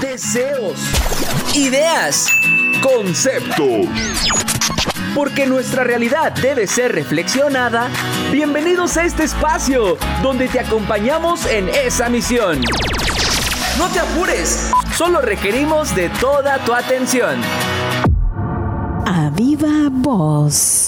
deseos, ideas, conceptos. Porque nuestra realidad debe ser reflexionada. Bienvenidos a este espacio donde te acompañamos en esa misión. No te apures, solo requerimos de toda tu atención. A viva voz.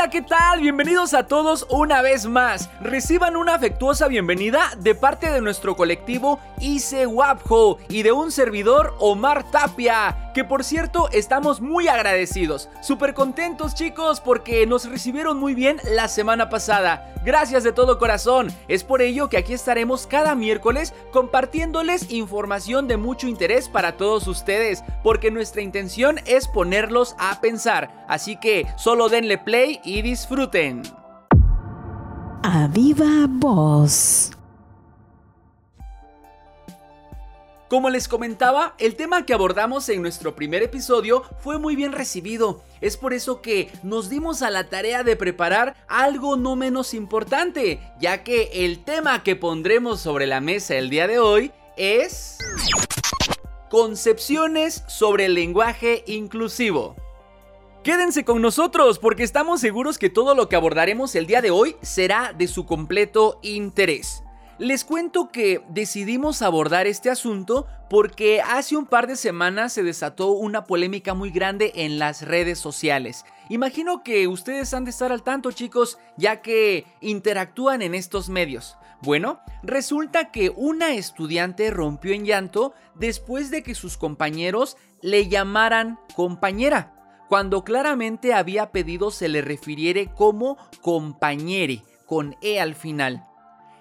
Hola, ¿qué tal? Bienvenidos a todos una vez más. Reciban una afectuosa bienvenida de parte de nuestro colectivo Ise Wapjo y de un servidor Omar Tapia, que por cierto estamos muy agradecidos, súper contentos chicos porque nos recibieron muy bien la semana pasada. Gracias de todo corazón, es por ello que aquí estaremos cada miércoles compartiéndoles información de mucho interés para todos ustedes, porque nuestra intención es ponerlos a pensar, así que solo denle play y disfruten. A viva. Como les comentaba, el tema que abordamos en nuestro primer episodio fue muy bien recibido. Es por eso que nos dimos a la tarea de preparar algo no menos importante, ya que el tema que pondremos sobre la mesa el día de hoy es... Concepciones sobre el lenguaje inclusivo. Quédense con nosotros porque estamos seguros que todo lo que abordaremos el día de hoy será de su completo interés. Les cuento que decidimos abordar este asunto porque hace un par de semanas se desató una polémica muy grande en las redes sociales. Imagino que ustedes han de estar al tanto chicos ya que interactúan en estos medios. Bueno, resulta que una estudiante rompió en llanto después de que sus compañeros le llamaran compañera cuando claramente había pedido se le refiriere como compañere, con E al final.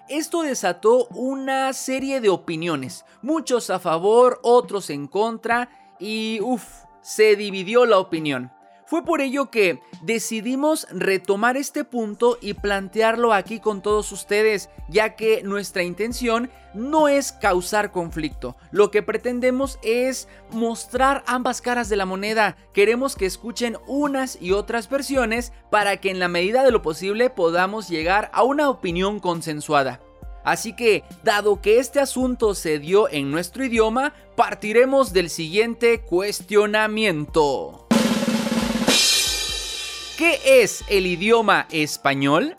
Esto desató una serie de opiniones, muchos a favor, otros en contra, y uff, se dividió la opinión. Fue por ello que decidimos retomar este punto y plantearlo aquí con todos ustedes, ya que nuestra intención no es causar conflicto. Lo que pretendemos es mostrar ambas caras de la moneda. Queremos que escuchen unas y otras versiones para que en la medida de lo posible podamos llegar a una opinión consensuada. Así que, dado que este asunto se dio en nuestro idioma, partiremos del siguiente cuestionamiento. ¿Qué es el idioma español?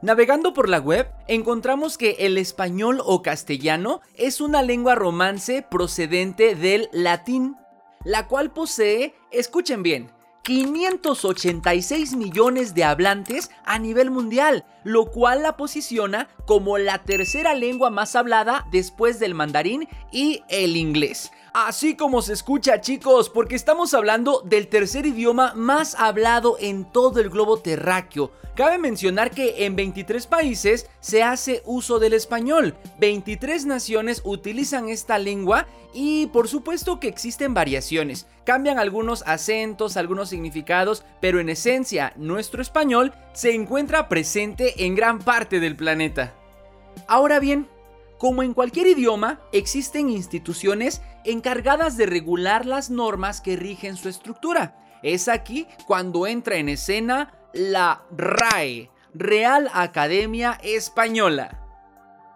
Navegando por la web, encontramos que el español o castellano es una lengua romance procedente del latín, la cual posee, escuchen bien, 586 millones de hablantes a nivel mundial, lo cual la posiciona como la tercera lengua más hablada después del mandarín y el inglés. Así como se escucha chicos, porque estamos hablando del tercer idioma más hablado en todo el globo terráqueo. Cabe mencionar que en 23 países se hace uso del español, 23 naciones utilizan esta lengua y por supuesto que existen variaciones, cambian algunos acentos, algunos significados, pero en esencia nuestro español se encuentra presente en gran parte del planeta. Ahora bien, como en cualquier idioma, existen instituciones encargadas de regular las normas que rigen su estructura. Es aquí cuando entra en escena la RAE, Real Academia Española.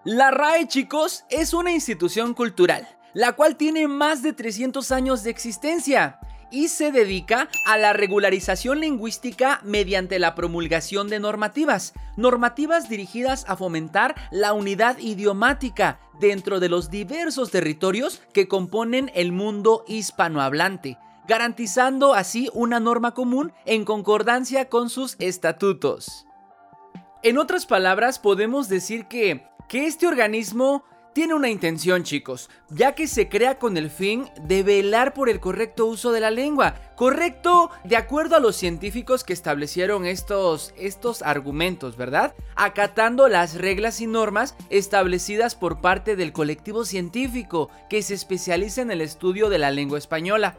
La RAE, chicos, es una institución cultural, la cual tiene más de 300 años de existencia y se dedica a la regularización lingüística mediante la promulgación de normativas, normativas dirigidas a fomentar la unidad idiomática dentro de los diversos territorios que componen el mundo hispanohablante, garantizando así una norma común en concordancia con sus estatutos. En otras palabras, podemos decir que, que este organismo tiene una intención, chicos, ya que se crea con el fin de velar por el correcto uso de la lengua. Correcto de acuerdo a los científicos que establecieron estos, estos argumentos, ¿verdad? Acatando las reglas y normas establecidas por parte del colectivo científico que se especializa en el estudio de la lengua española.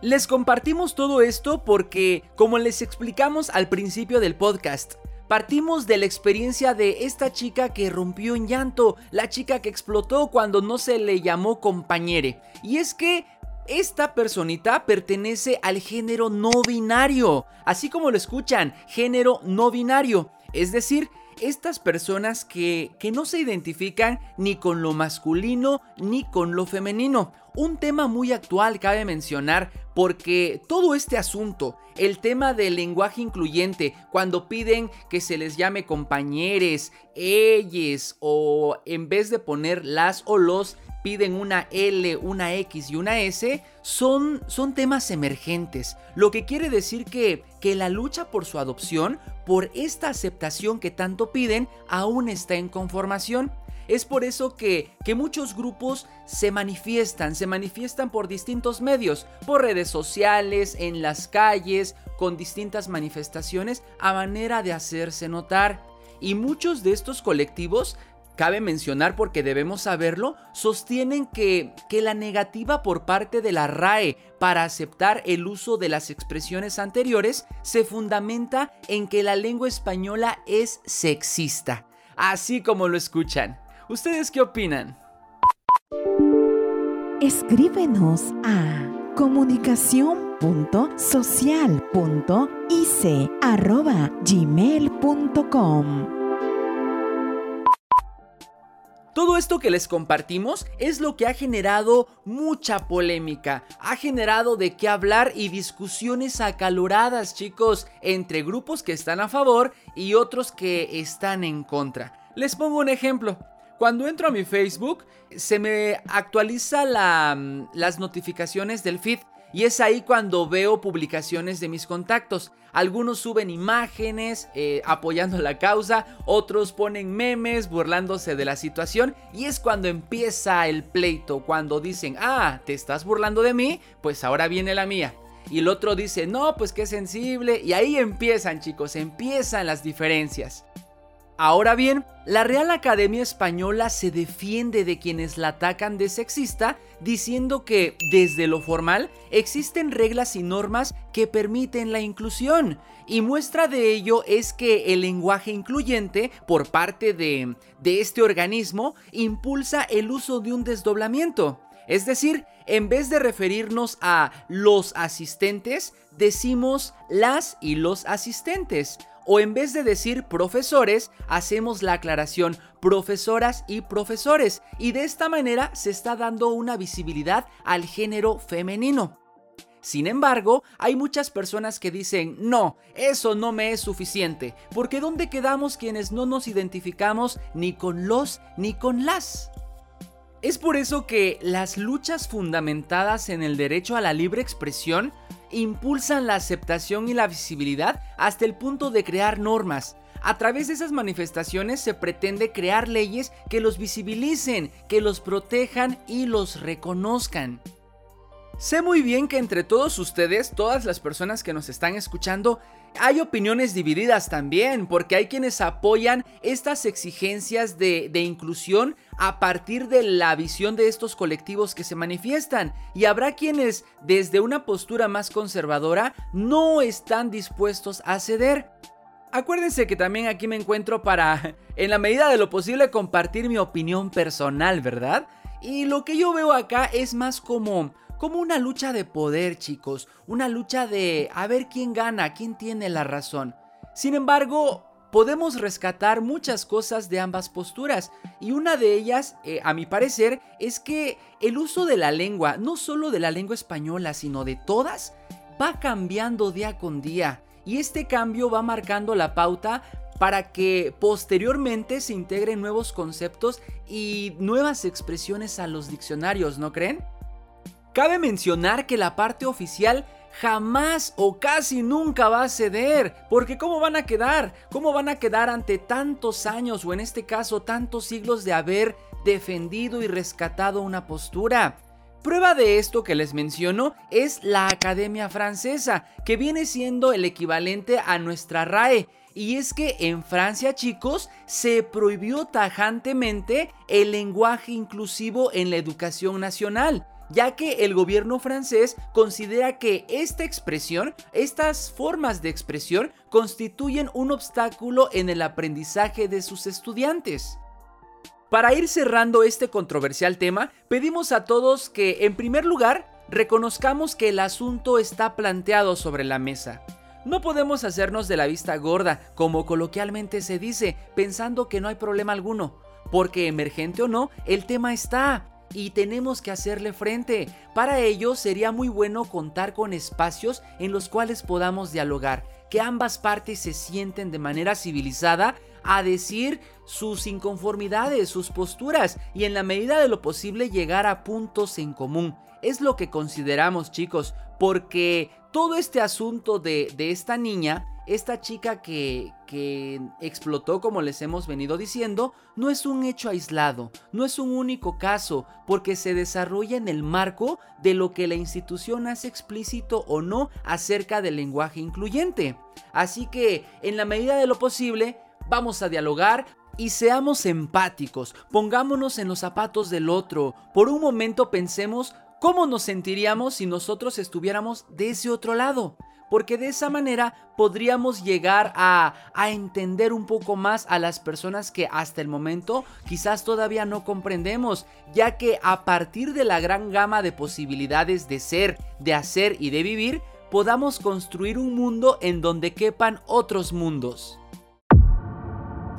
Les compartimos todo esto porque, como les explicamos al principio del podcast, Partimos de la experiencia de esta chica que rompió en llanto, la chica que explotó cuando no se le llamó compañere. Y es que esta personita pertenece al género no binario, así como lo escuchan, género no binario. Es decir, estas personas que, que no se identifican ni con lo masculino ni con lo femenino. Un tema muy actual cabe mencionar porque todo este asunto, el tema del lenguaje incluyente, cuando piden que se les llame compañeros, ellos o en vez de poner las o los, piden una L, una X y una S, son, son temas emergentes, lo que quiere decir que, que la lucha por su adopción, por esta aceptación que tanto piden, aún está en conformación. Es por eso que, que, muchos grupos se manifiestan, se manifiestan por distintos medios, por redes sociales, en las calles, con distintas manifestaciones a manera de hacerse notar. Y muchos de estos colectivos Cabe mencionar porque debemos saberlo, sostienen que, que, la negativa por parte de la RAE para aceptar el uso de las expresiones anteriores se fundamenta en que la lengua española es sexista, así como lo escuchan. ¿Ustedes qué opinan? Escríbenos a comunicación.social.ice.gmail.com todo esto que les compartimos es lo que ha generado mucha polémica, ha generado de qué hablar y discusiones acaloradas, chicos, entre grupos que están a favor y otros que están en contra. Les pongo un ejemplo. Cuando entro a mi Facebook, se me actualiza las notificaciones del feed y es ahí cuando veo publicaciones de mis contactos. Algunos suben imágenes eh, apoyando la causa, otros ponen memes burlándose de la situación y es cuando empieza el pleito, cuando dicen, ah, te estás burlando de mí, pues ahora viene la mía. Y el otro dice, no, pues qué sensible. Y ahí empiezan chicos, empiezan las diferencias. Ahora bien, la Real Academia Española se defiende de quienes la atacan de sexista diciendo que, desde lo formal, existen reglas y normas que permiten la inclusión. Y muestra de ello es que el lenguaje incluyente, por parte de, de este organismo, impulsa el uso de un desdoblamiento. Es decir, en vez de referirnos a los asistentes, decimos las y los asistentes o en vez de decir profesores, hacemos la aclaración profesoras y profesores y de esta manera se está dando una visibilidad al género femenino. Sin embargo, hay muchas personas que dicen, no, eso no me es suficiente, porque ¿dónde quedamos quienes no nos identificamos ni con los ni con las? Es por eso que las luchas fundamentadas en el derecho a la libre expresión impulsan la aceptación y la visibilidad hasta el punto de crear normas. A través de esas manifestaciones se pretende crear leyes que los visibilicen, que los protejan y los reconozcan. Sé muy bien que entre todos ustedes, todas las personas que nos están escuchando, hay opiniones divididas también, porque hay quienes apoyan estas exigencias de, inclusión a partir de la visión de estos colectivos que se manifiestan, y habrá quienes desde una postura más conservadora no están dispuestos a ceder. Acuérdense que también aquí me encuentro para, en la medida de lo posible, compartir mi opinión personal, ¿verdad? Y lo que yo veo acá es más como como una lucha de poder, chicos, una lucha de a ver quién gana, quién tiene la razón. Sin embargo, podemos rescatar muchas cosas de ambas posturas y una de ellas, eh, a mi parecer, es que el uso de la lengua, no solo de la lengua española, sino de todas, va cambiando día con día y este cambio va marcando la pauta para que posteriormente se integren nuevos conceptos y nuevas expresiones a los diccionarios, ¿no creen? Cabe mencionar que la parte oficial jamás o casi nunca va a ceder, porque ¿cómo van a quedar? ¿Cómo van a quedar ante tantos años o en este caso tantos siglos de haber defendido y rescatado una postura? Prueba de esto que les menciono es la Academia Francesa, que viene siendo el equivalente a nuestra RAE. Y es que en Francia, chicos, se prohibió tajantemente el lenguaje inclusivo en la educación nacional ya que el gobierno francés considera que esta expresión, estas formas de expresión, constituyen un obstáculo en el aprendizaje de sus estudiantes. Para ir cerrando este controversial tema, pedimos a todos que, en primer lugar, reconozcamos que el asunto está planteado sobre la mesa. No podemos hacernos de la vista gorda, como coloquialmente se dice, pensando que no hay problema alguno, porque emergente o no, el tema está y tenemos que hacerle frente. Para ello sería muy bueno contar con espacios en los cuales podamos dialogar, que ambas partes se sienten de manera civilizada a decir sus inconformidades, sus posturas y en la medida de lo posible llegar a puntos en común. Es lo que consideramos chicos, porque todo este asunto de, de esta niña esta chica que, que explotó, como les hemos venido diciendo, no es un hecho aislado, no es un único caso, porque se desarrolla en el marco de lo que la institución hace explícito o no acerca del lenguaje incluyente. Así que, en la medida de lo posible, vamos a dialogar, y seamos empáticos, pongámonos en los zapatos del otro. Por un momento pensemos cómo nos sentiríamos si nosotros estuviéramos de ese otro lado porque de esa manera podríamos llegar a, entender un poco más a las personas que hasta el momento quizás todavía no comprendemos, ya que a partir de la gran gama de posibilidades de ser, de hacer y de vivir, podamos construir un mundo en donde quepan otros mundos.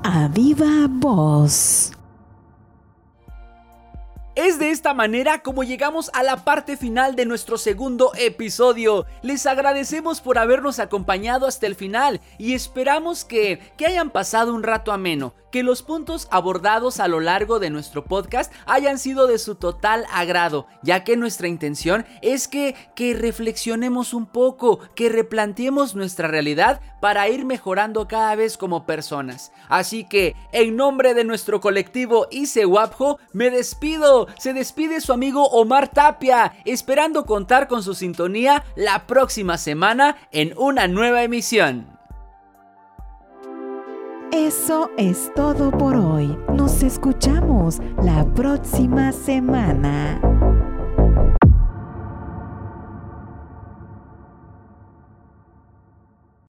A viva voz. Es de esta manera como llegamos a la parte final de nuestro segundo episodio. Les agradecemos por habernos acompañado hasta el final y esperamos que, que hayan pasado un rato ameno que los puntos abordados a lo largo de nuestro podcast hayan sido de su total agrado, ya que nuestra intención es que, que reflexionemos un poco, que replanteemos nuestra realidad para ir mejorando cada vez como personas. Así que, en nombre de nuestro colectivo Isewapjo, me despido. Se despide su amigo Omar Tapia, esperando contar con su sintonía la próxima semana en una nueva emisión. Eso es todo por hoy. Nos escuchamos la próxima semana.